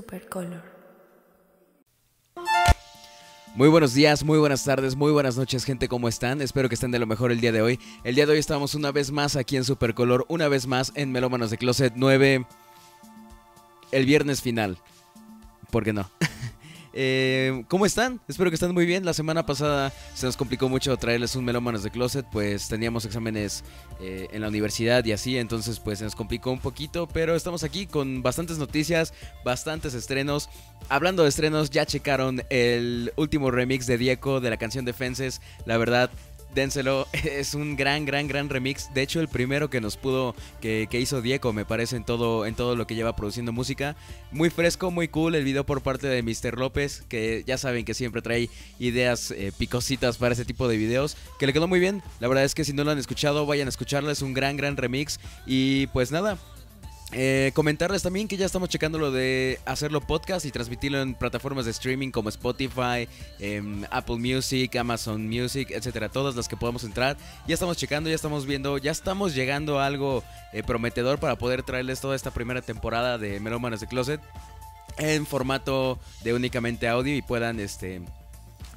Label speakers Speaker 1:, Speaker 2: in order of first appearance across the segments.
Speaker 1: Supercolor.
Speaker 2: Muy buenos días, muy buenas tardes, muy buenas noches, gente, ¿cómo están? Espero que estén de lo mejor el día de hoy. El día de hoy estamos una vez más aquí en Supercolor, una vez más en Melómanos de Closet 9, el viernes final. ¿Por qué no? Eh, ¿Cómo están? Espero que estén muy bien. La semana pasada se nos complicó mucho traerles un Melómanos de Closet, pues teníamos exámenes eh, en la universidad y así, entonces pues se nos complicó un poquito, pero estamos aquí con bastantes noticias, bastantes estrenos. Hablando de estrenos, ya checaron el último remix de Diego de la canción Defenses. La verdad, dénselo. Es un gran, gran, gran remix. De hecho, el primero que nos pudo, que, hizo Diego, me parece, en todo, en todo lo que lleva produciendo música. Muy fresco, muy cool. El video por parte de Mr. López, que ya saben que siempre trae ideas eh, picositas para ese tipo de videos. Que le quedó muy bien. La verdad es que si no lo han escuchado, vayan a escucharlo. Es un gran, gran remix. Y pues nada, eh, comentarles también que ya estamos checando lo de hacerlo podcast y transmitirlo en plataformas de streaming como Spotify, em, Apple Music, Amazon Music, etcétera, todas las que podamos entrar. Ya estamos checando, ya estamos viendo, ya estamos llegando a algo eh, prometedor para poder traerles toda esta primera temporada de Melómanos de Closet en formato de únicamente audio y puedan este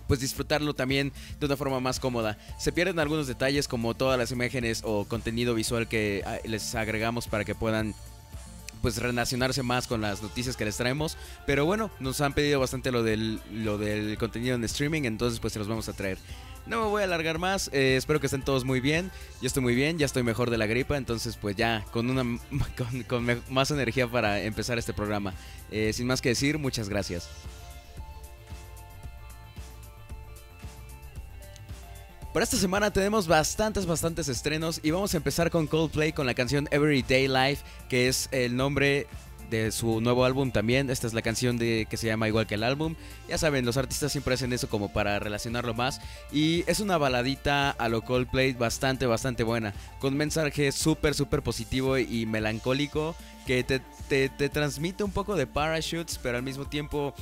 Speaker 2: pues disfrutarlo también de una forma más cómoda. Se pierden algunos detalles como todas las imágenes o contenido visual que ah, les agregamos para que puedan pues relacionarse más con las noticias que les traemos. Pero bueno, nos han pedido bastante lo del, lo del contenido en streaming, entonces pues se los vamos a traer. No me voy a alargar más, eh, espero que estén todos muy bien. Yo estoy muy bien, ya estoy mejor de la gripa, entonces pues ya con una con, más energía para empezar este programa. Eh, sin más que decir, muchas gracias. Para esta semana tenemos bastantes, bastantes estrenos y vamos a empezar con Coldplay con la canción Everyday Life, que es el nombre de su nuevo álbum también. Esta es la canción de, que se llama igual que el álbum. Ya saben, los artistas siempre hacen eso como para relacionarlo más. Y es una baladita a lo Coldplay bastante, bastante buena. Con mensaje súper, súper positivo y melancólico que te, te, te transmite un poco de parachutes, pero al mismo tiempo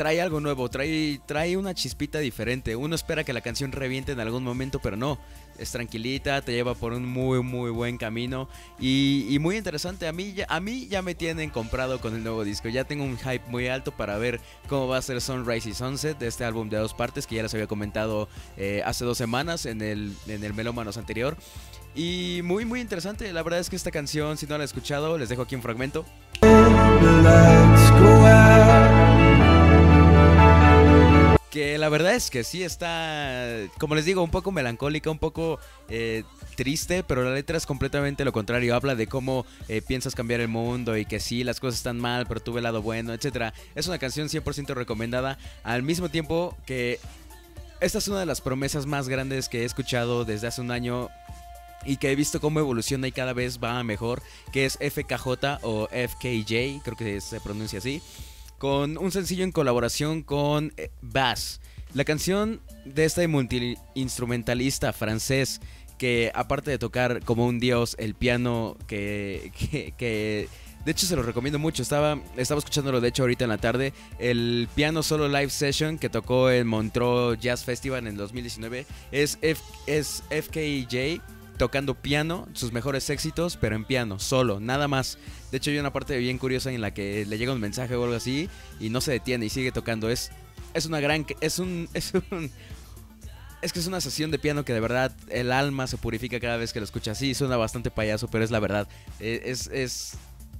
Speaker 2: trae algo nuevo, trae, trae una chispita diferente. Uno espera que la canción reviente en algún momento, pero no. Es tranquilita, te lleva por un muy, muy buen camino. Y, muy interesante. A mí, ya, a mí ya me tienen comprado con el nuevo disco. Ya tengo un hype muy alto para ver cómo va a ser Sunrise y Sunset de este álbum de dos partes que ya les había comentado eh, hace dos semanas en el, en el Melómanos anterior. Y muy, muy interesante. La verdad es que esta canción, si no la han escuchado, les dejo aquí un fragmento. Que la verdad es que sí está, como les digo, un poco melancólica, un poco eh, triste, pero la letra es completamente lo contrario. Habla de cómo eh, piensas cambiar el mundo y que sí, las cosas están mal, pero tuve el lado bueno, etc. Es una canción 100% recomendada, al mismo tiempo que esta es una de las promesas más grandes que he escuchado desde hace un año y que he visto cómo evoluciona y cada vez va mejor, que es FKJ o FKJ, creo que se pronuncia así con un sencillo en colaboración con eh, Bass. La canción de este multi-instrumentalista francés que aparte de tocar como un dios el piano que, que, de hecho se lo recomiendo mucho, estaba, estaba escuchándolo de hecho ahorita en la tarde, el piano solo live session que tocó en Montreux Jazz Festival en el 2019 es, es FKJ tocando piano, sus mejores éxitos, pero en piano, solo, nada más. De hecho, hay una parte bien curiosa en la que le llega un mensaje o algo así y no se detiene y sigue tocando. Es, es una gran. Es un. Es un. Es que es una sesión de piano que de verdad el alma se purifica cada vez que lo escucha. Sí, suena bastante payaso, pero es la verdad. E, es, es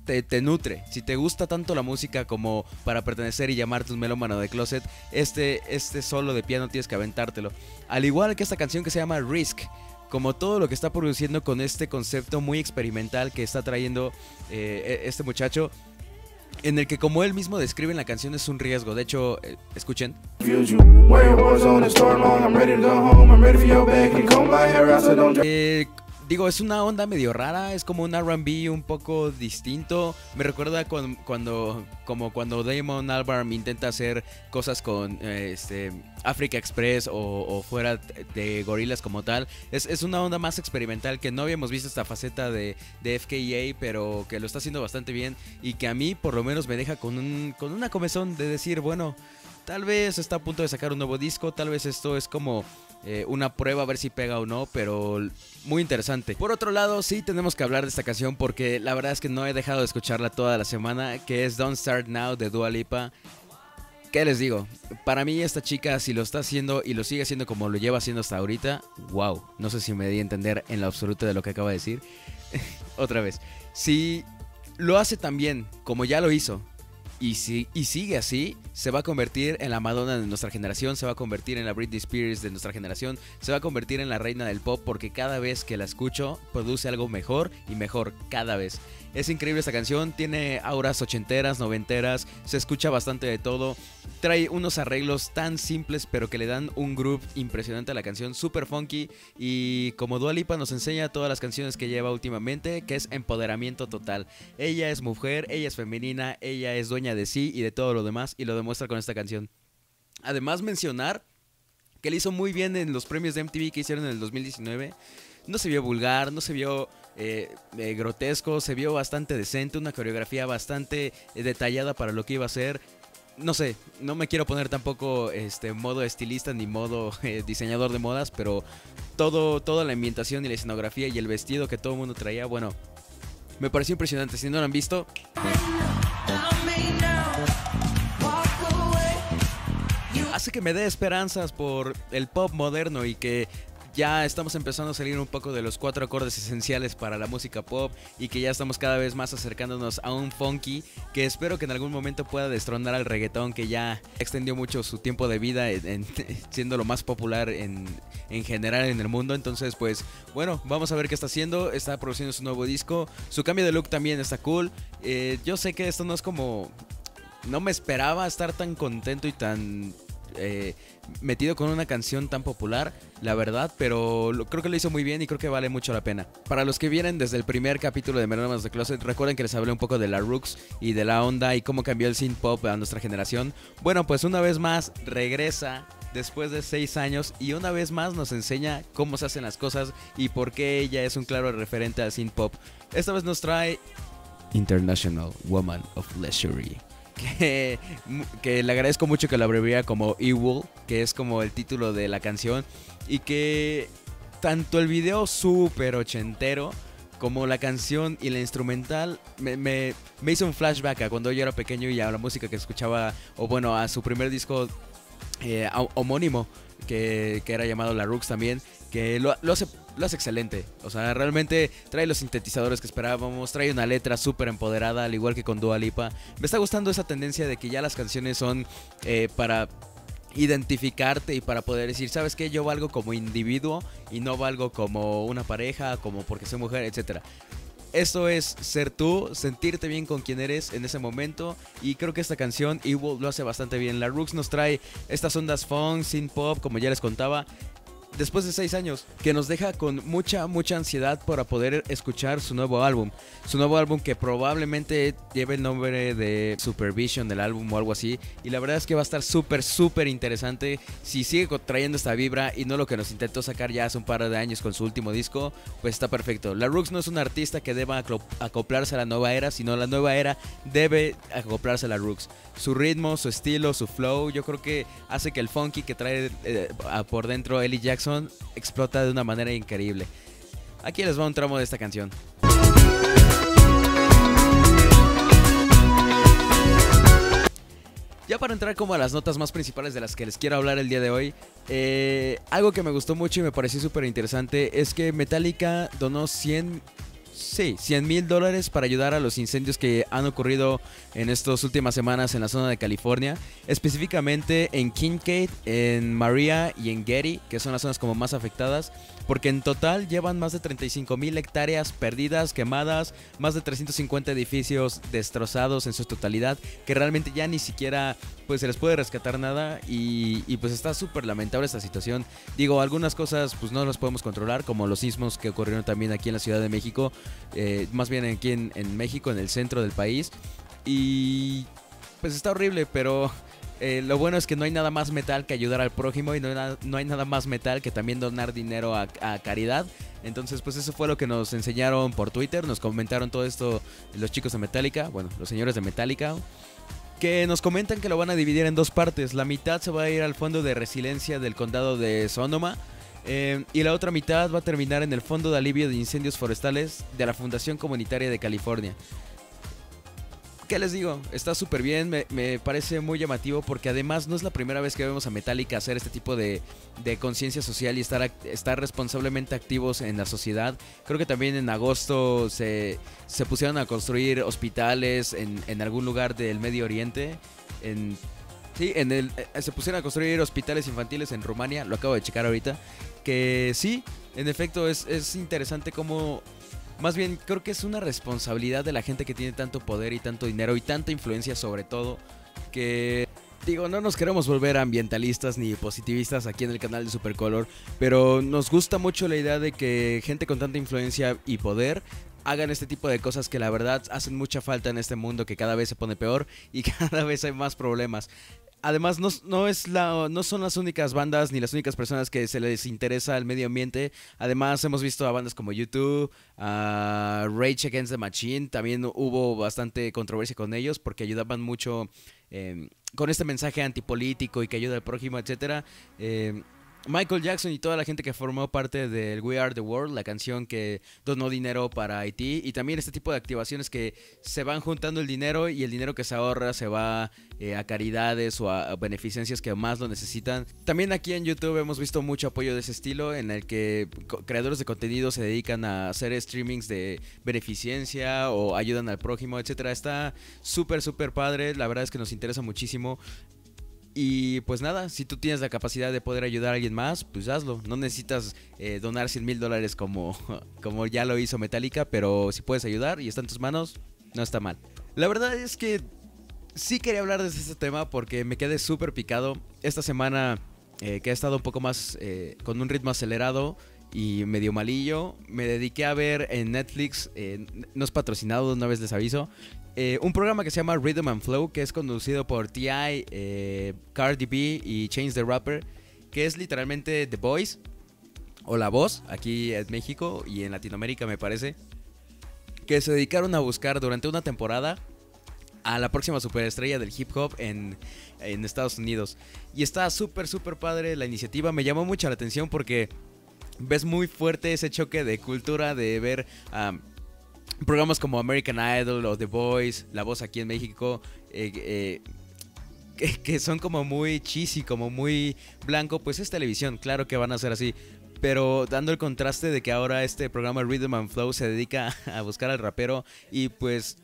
Speaker 2: te, te, nutre. Si te gusta tanto la música como para pertenecer y llamarte un melómano de closet, este, este solo de piano tienes que aventártelo. Al igual que esta canción que se llama Risk como todo lo que está produciendo con este concepto muy experimental que está trayendo eh, e-, este muchacho. En el que como él mismo describe en la canción es un riesgo. De hecho, eh, escuchen digo, es una onda medio rara, es como un RB un poco distinto. Me recuerda cuando, como cuando Damon Albarn intenta hacer cosas con este, Africa Express o, fuera de gorilas como tal. Es, una onda más experimental que no habíamos visto esta faceta de, de, FKA, pero que lo está haciendo bastante bien y que a mí por lo menos me deja con, un, con una comezón de decir, bueno, tal vez está a punto de sacar un nuevo disco, tal vez esto es como eh, una prueba a ver si pega o no, pero muy interesante. Por otro lado, sí tenemos que hablar de esta canción porque la verdad es que no he dejado de escucharla toda la semana, que es Don't Start Now de Dua Lipa. ¿Qué les digo? Para mí esta chica, si lo está haciendo y lo sigue haciendo como lo lleva haciendo hasta ahorita, wow. No sé si me di a entender en lo absoluto de lo que acaba de decir. Otra vez. Si lo hace tan bien como ya lo hizo, y, si, y sigue así, se va a convertir en la Madonna de nuestra generación, se va a convertir en la Britney Spears de nuestra generación, se va a convertir en la reina del pop porque cada vez que la escucho produce algo mejor y mejor cada vez. Es increíble esta canción, tiene auras ochenteras, noventeras, se escucha bastante de todo. Trae unos arreglos tan simples pero que le dan un groove impresionante a la canción, super funky y como Dua Lipa nos enseña todas las canciones que lleva últimamente, que es empoderamiento total. Ella es mujer, ella es femenina, ella es dueña de sí y de todo lo demás y lo demuestra con esta canción. Además mencionar que le hizo muy bien en los premios de MTV que hicieron en el 2019. No se vio vulgar, no se vio eh, eh, grotesco, se vio bastante decente, una coreografía bastante eh, detallada para lo que iba a ser. No sé, no me quiero poner tampoco este modo estilista ni modo diseñador de modas, pero todo, toda la ambientación y la escenografía y el vestido que todo el mundo traía, bueno, me pareció impresionante. Si no lo han visto, hace que me dé esperanzas por el pop moderno y que ya estamos empezando a salir un poco de los cuatro acordes esenciales para la música pop y que ya estamos cada vez más acercándonos a un funky que espero que en algún momento pueda destronar al reggaetón que ya extendió mucho su tiempo de vida siendo lo más popular en, general en el mundo. Entonces, pues bueno, vamos a ver qué está haciendo. Está produciendo su nuevo disco. Su cambio de look también está cool. Eh, yo sé que esto no es como... No me esperaba estar tan contento y tan eh, metido con una canción tan popular, la verdad, pero creo que lo hizo muy bien y creo que vale mucho la pena. Para los que vienen desde el primer capítulo de Melómanos de Closet, recuerden que les hablé un poco de la Rooks y de la onda y cómo cambió el synth pop a nuestra generación. Bueno, pues una vez más regresa después de seis años y una vez más nos enseña cómo se hacen las cosas y por qué ella es un claro referente al synth pop. Esta vez nos trae International Woman of Leisure que, le agradezco mucho que la abreviara como Evil, que es como el título de la canción, y que tanto el video súper ochentero como la canción y la instrumental me, me, hizo un flashback a cuando yo era pequeño y a la música que escuchaba, o bueno, a su primer disco eh, homónimo, que, que, era llamado La Rooks también, que lo, lo hace lo hace excelente. O sea, realmente trae los sintetizadores que esperábamos, trae una letra súper empoderada, al igual que con Dua Lipa. Me está gustando esa tendencia de que ya las canciones son eh, para identificarte y para poder decir, ¿sabes qué? Yo valgo como individuo y no valgo como una pareja, como porque soy mujer, etcétera. Esto es ser tú, sentirte bien con quien eres en ese momento. Y creo que esta canción Evil lo hace bastante bien. La Rooks nos trae estas ondas funk, synth pop, como ya les contaba después de seis años, que nos deja con mucha, mucha ansiedad para poder escuchar su nuevo álbum. Su nuevo álbum que probablemente lleve el nombre de Supervision del álbum o algo así. Y la verdad es que va a estar súper, súper interesante. Si sigue trayendo esta vibra y no lo que nos intentó sacar ya hace un par de años con su último disco, pues está perfecto. La Rooks no es un artista que deba acoplarse a la nueva era, sino la nueva era debe acoplarse a la Rooks. Su ritmo, su estilo, su flow, yo creo que hace que el funky que trae eh, por dentro Ellie Jackson explota de una manera increíble. Aquí les va un tramo de esta canción. Ya para entrar como a las notas más principales de las que les quiero hablar el día de hoy, eh, algo que me gustó mucho y me pareció súper interesante es que Metallica donó 100 Sí, 100 mil dólares para ayudar a los incendios que han ocurrido en estas últimas semanas en la zona de California, específicamente en Kincaid, en Maria y en Getty, que son las zonas como más afectadas porque en total llevan más de 35 mil hectáreas perdidas, quemadas, más de 350 edificios destrozados en su totalidad, que realmente ya ni siquiera pues se les puede rescatar nada y, pues está súper lamentable esta situación. Digo, algunas cosas pues no las podemos controlar, como los sismos que ocurrieron también aquí en la Ciudad de México, eh, más bien aquí en México, en el centro del país. Y pues está horrible, pero eh, lo bueno es que no hay nada más metal que ayudar al prójimo y no hay nada, más metal que también donar dinero a, caridad. Entonces, pues eso fue lo que nos enseñaron por Twitter. Nos comentaron todo esto los chicos de Metallica, bueno, los señores de Metallica. que nos comentan que lo van a dividir en dos partes. La mitad se va a ir al fondo de resiliencia del condado de Sonoma. Eh, y la otra mitad va a terminar en el Fondo de Alivio de Incendios Forestales de la Fundación Comunitaria de California. ¿Qué les digo? Está súper bien, me, parece muy llamativo porque además no es la primera vez que vemos a Metallica hacer este tipo de, conciencia social y estar, estar responsablemente activos en la sociedad. Creo que también en agosto se, se pusieron a construir hospitales en, en algún lugar del Medio Oriente. En, sí, en el, eh, se pusieron a construir hospitales infantiles en Rumania, lo acabo de checar ahorita. Que sí, en efecto es, es interesante cómo más bien, creo que es una responsabilidad de la gente que tiene tanto poder y tanto dinero y tanta influencia sobre todo que... Digo, no nos queremos volver ambientalistas ni positivistas aquí en el canal de Supercolor, pero nos gusta mucho la idea de que gente con tanta influencia y poder hagan este tipo de cosas que la verdad hacen mucha falta en este mundo que cada vez se pone peor y cada vez hay más problemas. Además, no, es la, no son las únicas bandas ni las únicas personas que se les interesa el medio ambiente. Además, hemos visto a bandas como YouTube, a Rage Against the Machine. También hubo bastante controversia con ellos porque ayudaban mucho em, con este mensaje antipolítico y que ayuda al prójimo, etc. Michael Jackson y toda la gente que formó parte del We Are the World, la canción que donó dinero para Haití, y también este tipo de activaciones que se van juntando el dinero y el dinero que se ahorra se va eh, a caridades o a, beneficencias que más lo necesitan. También aquí en YouTube hemos visto mucho apoyo de ese estilo, en el que creadores de contenido se dedican a hacer streamings de beneficencia o ayudan al prójimo, etcétera. Está súper, súper padre, la verdad es que nos interesa muchísimo. Y pues nada, si tú tienes la capacidad de poder ayudar a alguien más, pues hazlo. No necesitas eh, donar 100 mil dólares como, como ya lo hizo Metallica, pero si puedes ayudar y está en tus manos, no está mal. La verdad es que sí quería hablar de este tema porque me quedé súper picado. Esta semana eh, que he estado un poco más eh, con un ritmo acelerado y medio malillo, me dediqué a ver en Netflix, no es patrocinado, una vez les aviso, eh, un programa que se llama Rhythm and Flow, que es conducido por T.I., eh, Cardi B y Change the Rapper, que es literalmente The Voice, o La Voz, aquí en México y en Latinoamérica me parece, que se dedicaron a buscar durante una temporada a la próxima superestrella del hip hop en, Estados Unidos. Y está súper, súper padre la iniciativa, me llamó mucho la atención porque ves muy fuerte ese choque de cultura de ver a programas como American Idol o The Voice, La Voz aquí en México, eh, eh, que, son como muy cheesy, como muy blanco, pues es televisión, claro que van a ser así. Pero dando el contraste de que ahora este programa Rhythm and Flow se dedica a buscar al rapero y pues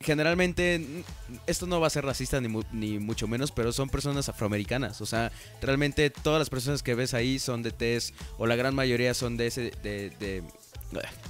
Speaker 2: generalmente esto no va a ser racista ni, mucho menos, pero son personas afroamericanas. O sea, realmente todas las personas que ves ahí son de test o la gran mayoría son de ese de,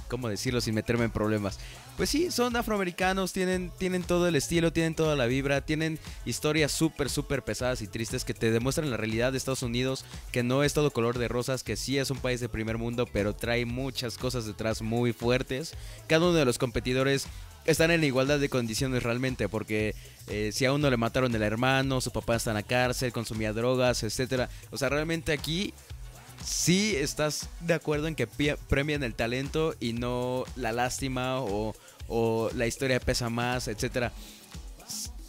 Speaker 2: ¿Cómo decirlo sin meterme en problemas? Pues sí, son afroamericanos, tienen, tienen todo el estilo, tienen toda la vibra, tienen historias súper, súper pesadas y tristes que te demuestran la realidad de Estados Unidos, que no es todo color de rosas, que sí es un país de primer mundo, pero trae muchas cosas detrás muy fuertes. Cada uno de los competidores están en igualdad de condiciones realmente, porque eh, si a uno le mataron el hermano, su papá está en la cárcel, consumía drogas, etcétera. O sea, realmente aquí sí estás de acuerdo en que premian el talento y no la lástima o, la historia pesa más, etcétera.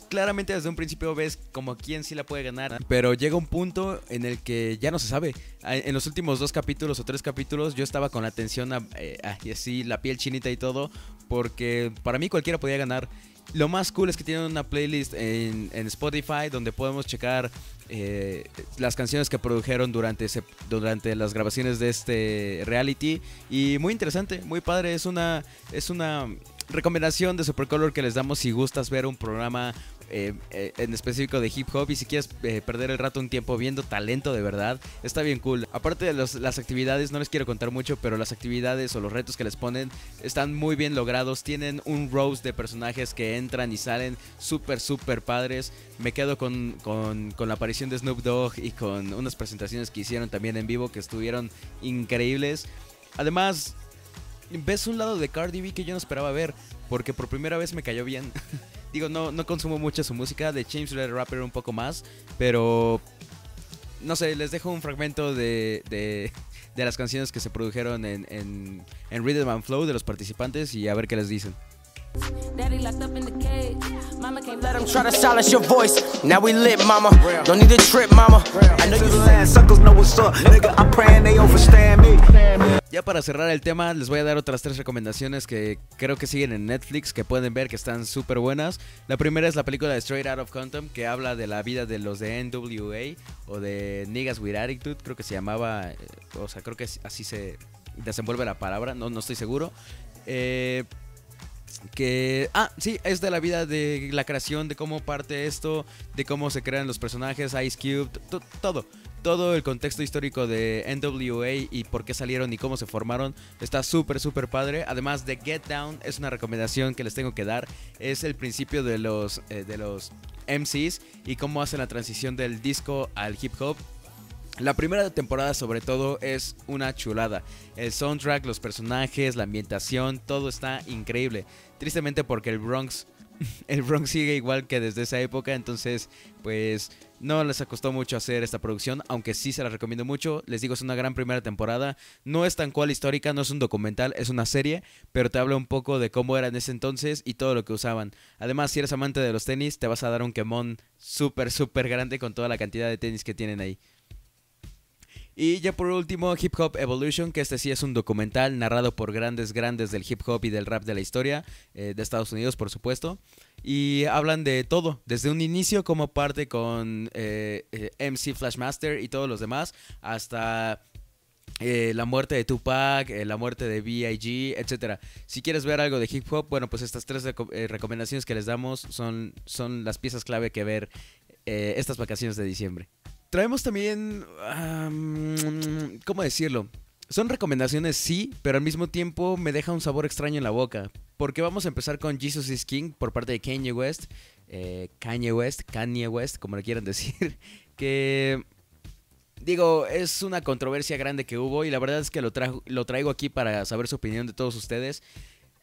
Speaker 2: Claramente desde un principio ves como quién sí la puede ganar, pero llega un punto en el que ya no se sabe. En los últimos dos capítulos o tres capítulos yo estaba con la atención eh, y así la piel chinita y todo, porque para mí cualquiera podía ganar. Lo más cool es que tienen una playlist en, Spotify donde podemos checar eh, las canciones que produjeron durante, durante las grabaciones de este reality. Y muy interesante, muy padre. Es una, es una recomendación de Supercolor que les damos si gustas ver un programa eh, eh, en específico de hip hop y si quieres eh, perder el rato un tiempo viendo talento de verdad, está bien cool. Aparte de las actividades, no les quiero contar mucho, pero las actividades o los retos que les ponen están muy bien logrados. Tienen un rose de personajes que entran y salen súper, súper padres. Me quedo con, con, con la aparición de Snoop Dogg y con unas presentaciones que hicieron también en vivo que estuvieron increíbles. Además, ves un lado de Cardi B que yo no esperaba ver, porque por primera vez me cayó bien. Digo, no, no consumo mucho su música, de James the Rapper un poco más, pero no sé, les dejo un fragmento de, de, las canciones que se produjeron en, en, en Rhythm and Flow de los participantes y a ver qué les dicen.
Speaker 1: Daddy locked up in the cage. Mama can't let him try to silence your voice. Now we lit, mama. Don't need a trip, mama. I know you sad.
Speaker 2: Suckers know what's up. Nigga, I'm praying they overstand me. Ya para cerrar el tema, les voy a dar otras tres recomendaciones que creo que siguen en Netflix, que pueden ver que están súper buenas. La primera es la película de Straight Out of Compton, que habla de la vida de los de NWA o de Niggas with Attitude, creo que se llamaba, eh, o sea, creo que así se desenvuelve la palabra, no, no estoy seguro. Eh, que ah sí es de la vida de la creación de cómo parte esto de cómo se crean los personajes Ice Cube todo todo el contexto histórico de NWA y por qué salieron y cómo se formaron está súper súper padre. Además de Get Down es una recomendación que les tengo que dar es el principio de los eh, de los MCs y cómo hacen la transición del disco al hip hop la primera temporada sobre todo es una chulada. El soundtrack, los personajes, la ambientación, todo está increíble. Tristemente porque el Bronx, el Bronx sigue igual que desde esa época, entonces pues no les costó mucho hacer esta producción, aunque sí se la recomiendo mucho. Les digo, es una gran primera temporada. No es tan cual histórica, no es un documental, es una serie, pero te habla un poco de cómo era en ese entonces y todo lo que usaban. Además, si eres amante de los tenis, te vas a dar un quemón súper, súper grande con toda la cantidad de tenis que tienen ahí. Y ya por último, Hip Hop Evolution, que este sí es un documental narrado por grandes, grandes del hip hop y del rap de la historia, eh, de Estados Unidos, por supuesto. Y hablan de todo, desde un inicio como parte con eh, eh, MC Flashmaster y todos los demás, hasta la muerte de Tupac, la muerte de B.I.G., etc. Si quieres ver algo de hip hop, bueno, pues estas tres recomendaciones que les damos son, son las piezas clave que ver estas vacaciones de diciembre. Traemos también... ¿Cómo decirlo? Son recomendaciones, sí, pero al mismo tiempo me deja un sabor extraño en la boca. Porque vamos a empezar con Jesus is King por parte de Kanye West. Eh, Kanye West, Kanye West, como le quieran decir. Que Digo, es una controversia grande que hubo y la verdad es que lo, lo traigo aquí para saber su opinión de todos ustedes.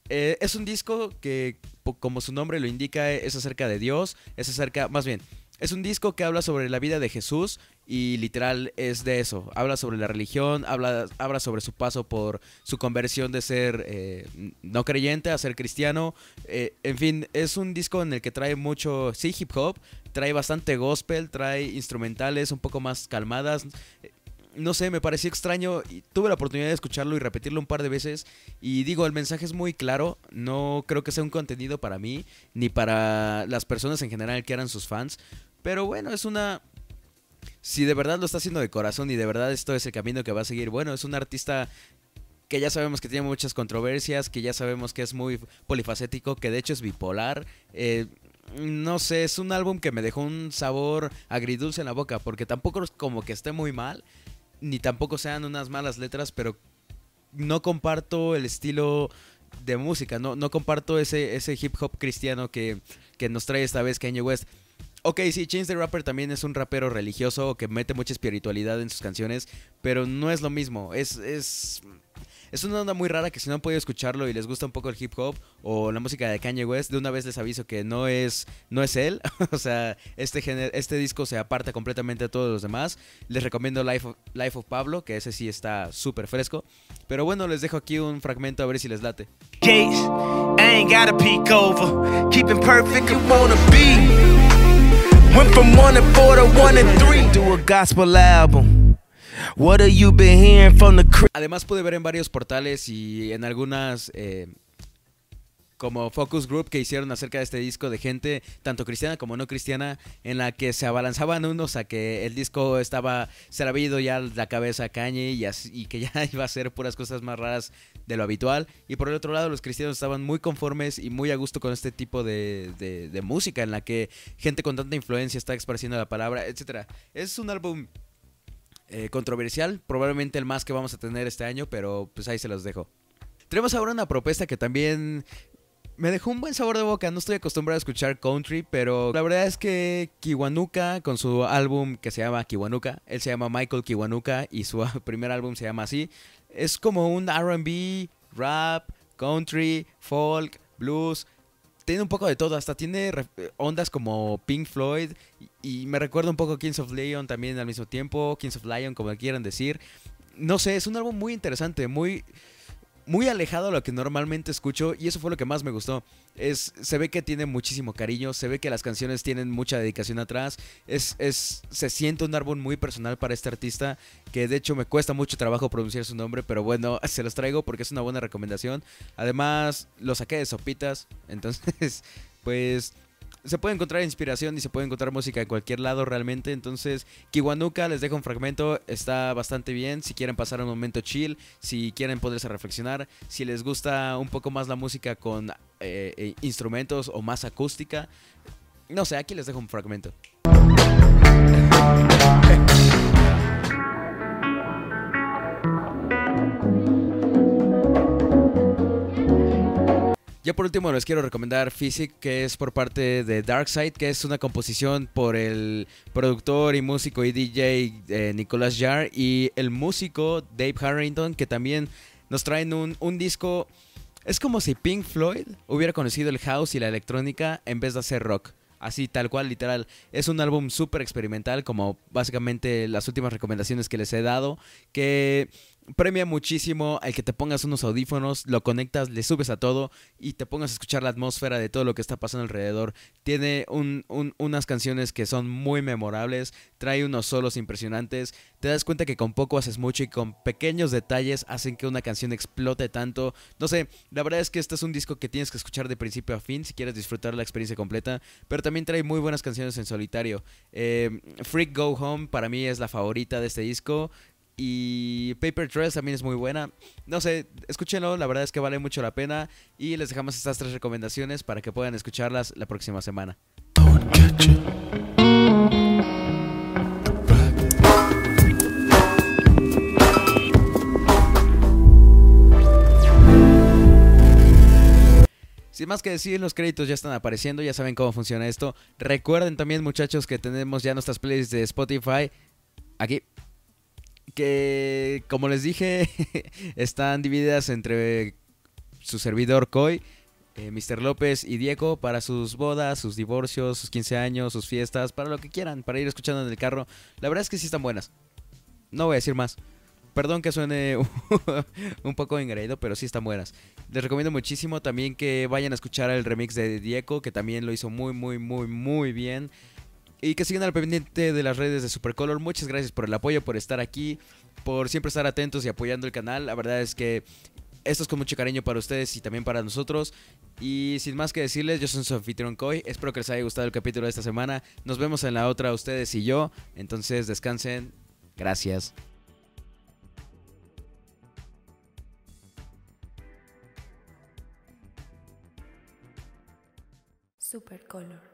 Speaker 2: Eh, es un disco que, como su nombre lo indica, es acerca de Dios, es acerca, más bien, es un disco que habla sobre la vida de Jesús y literal es de eso. Habla sobre la religión, habla, habla sobre su paso por su conversión de ser eh, no creyente a ser cristiano. Eh, en fin, es un disco en el que trae mucho, sí, hip hop, trae bastante gospel, trae instrumentales un poco más calmadas. No sé, me pareció extraño y tuve la oportunidad de escucharlo y repetirlo un par de veces y digo, el mensaje es muy claro, no creo que sea un contenido para mí ni para las personas en general que eran sus fans, pero bueno, es una... Si de verdad lo está haciendo de corazón y de verdad esto es el camino que va a seguir, bueno, es un artista que ya sabemos que tiene muchas controversias, que ya sabemos que es muy polifacético, que de hecho es bipolar. Eh, no sé, es un álbum que me dejó un sabor agridulce en la boca, porque tampoco es como que esté muy mal, ni tampoco sean unas malas letras, pero no comparto el estilo de música, no, no comparto ese, ese hip hop cristiano que, que nos trae esta vez Kanye West. Ok, sí, Chance the Rapper también es un rapero religioso que mete mucha espiritualidad en sus canciones, pero no es lo mismo. Es, es, es una onda muy rara que si no han podido escucharlo y les gusta un poco el hip hop o la música de Kanye West, de una vez les aviso que no es, no es él. o sea, este, este disco se aparta completamente de todos los demás. Les recomiendo Life of, Life of Pablo, que ese sí está súper fresco. Pero bueno, les dejo aquí un fragmento a ver si les late. ain't gotta peek over, perfect, wanna be. Went from one and four to one and three. Do a gospel album. What have you been hearing from the Además pude ver en varios portales y en algunas eh, como focus group que hicieron acerca de este disco de gente, tanto cristiana como no cristiana, en la que se abalanzaban unos a que el disco estaba, se le había ido ya la cabeza a Kanye y, y que ya iba a ser puras cosas más raras de lo habitual. Y por el otro lado, los cristianos estaban muy conformes y muy a gusto con este tipo de, de, música en la que gente con tanta influencia está expresando la palabra, etc. Es un álbum eh, controversial, probablemente el más que vamos a tener este año, pero pues ahí se los dejo. Tenemos ahora una propuesta que también me dejó un buen sabor de boca. No estoy acostumbrado a escuchar country, pero la verdad es que Kiwanuka, con su álbum que se llama Kiwanuka, él se llama Michael Kiwanuka y su primer álbum se llama así, es como un RB, rap, country, folk, blues. Tiene un poco de todo, hasta tiene ondas como Pink Floyd y, me recuerda un poco Kings of Leon también al mismo tiempo, Kings of Lion como quieran decir. No sé, es un álbum muy interesante, muy muy alejado a lo que normalmente escucho y eso fue lo que más me gustó. Es, se ve que tiene muchísimo cariño, se ve que las canciones tienen mucha dedicación atrás, es, es, se siente un álbum muy personal para este artista, que de hecho me cuesta mucho trabajo pronunciar su nombre, pero bueno, se los traigo porque es una buena recomendación. Además, lo saqué de sopitas, entonces, pues se puede encontrar inspiración y se puede encontrar música en cualquier lado realmente. Entonces, Kiwanuka les dejo un fragmento, está bastante bien. Si quieren pasar un momento chill, si quieren poderse reflexionar, si les gusta un poco más la música con eh, eh, instrumentos o más acústica, no sé, aquí les dejo un fragmento. Ya por último les quiero recomendar Physic, que es por parte de Darkside, que es una composición por el productor y músico y DJ eh, Nicolas Jarre y el músico Dave Harrington, que también nos traen un, un disco... Es como si Pink Floyd hubiera conocido el house y la electrónica en vez de hacer rock. Así, tal cual, literal. Es un álbum súper experimental, como básicamente las últimas recomendaciones que les he dado, que premia muchísimo al que te pongas unos audífonos, lo conectas, le subes a todo y te pongas a escuchar la atmósfera de todo lo que está pasando alrededor. Tiene unas canciones que son muy memorables, trae unos solos impresionantes. Te das cuenta que con poco haces mucho y con pequeños detalles hacen que una canción explote tanto. No sé, la verdad es que este es un disco que tienes que escuchar de principio a fin si quieres disfrutar la experiencia completa, pero también trae muy buenas canciones en solitario. Eh, Freak Go Home para mí es la favorita de este disco. Y Paper Trails también es muy buena. No sé, escúchenlo, la verdad es que vale mucho la pena. Y les dejamos estas tres recomendaciones para que puedan escucharlas la próxima semana. Sin más que decir, los créditos ya están apareciendo, ya saben cómo funciona esto. Recuerden también, muchachos, que tenemos ya nuestras playlists de Spotify. Aquí, que como les dije, están divididas entre su servidor Koi, eh, Mr. López y Diego para sus bodas, sus divorcios, sus 15 años, sus fiestas, para lo que quieran, para ir escuchando en el carro. La verdad es que sí están buenas. No voy a decir más. Perdón que suene un poco engreído, pero sí están buenas. Les recomiendo muchísimo también que vayan a escuchar el remix de Diego, que también lo hizo muy, muy, muy, muy bien. Y que sigan al pendiente de las redes de Supercolor. Muchas gracias por el apoyo, por estar aquí, por siempre estar atentos y apoyando el canal. La verdad es que esto es con mucho cariño para ustedes y también para nosotros. Y sin más que decirles, yo soy su anfitrión Koi. Espero que les haya gustado el capítulo de esta semana. Nos vemos en la otra, ustedes y yo. Entonces descansen. Gracias.
Speaker 3: Supercolor.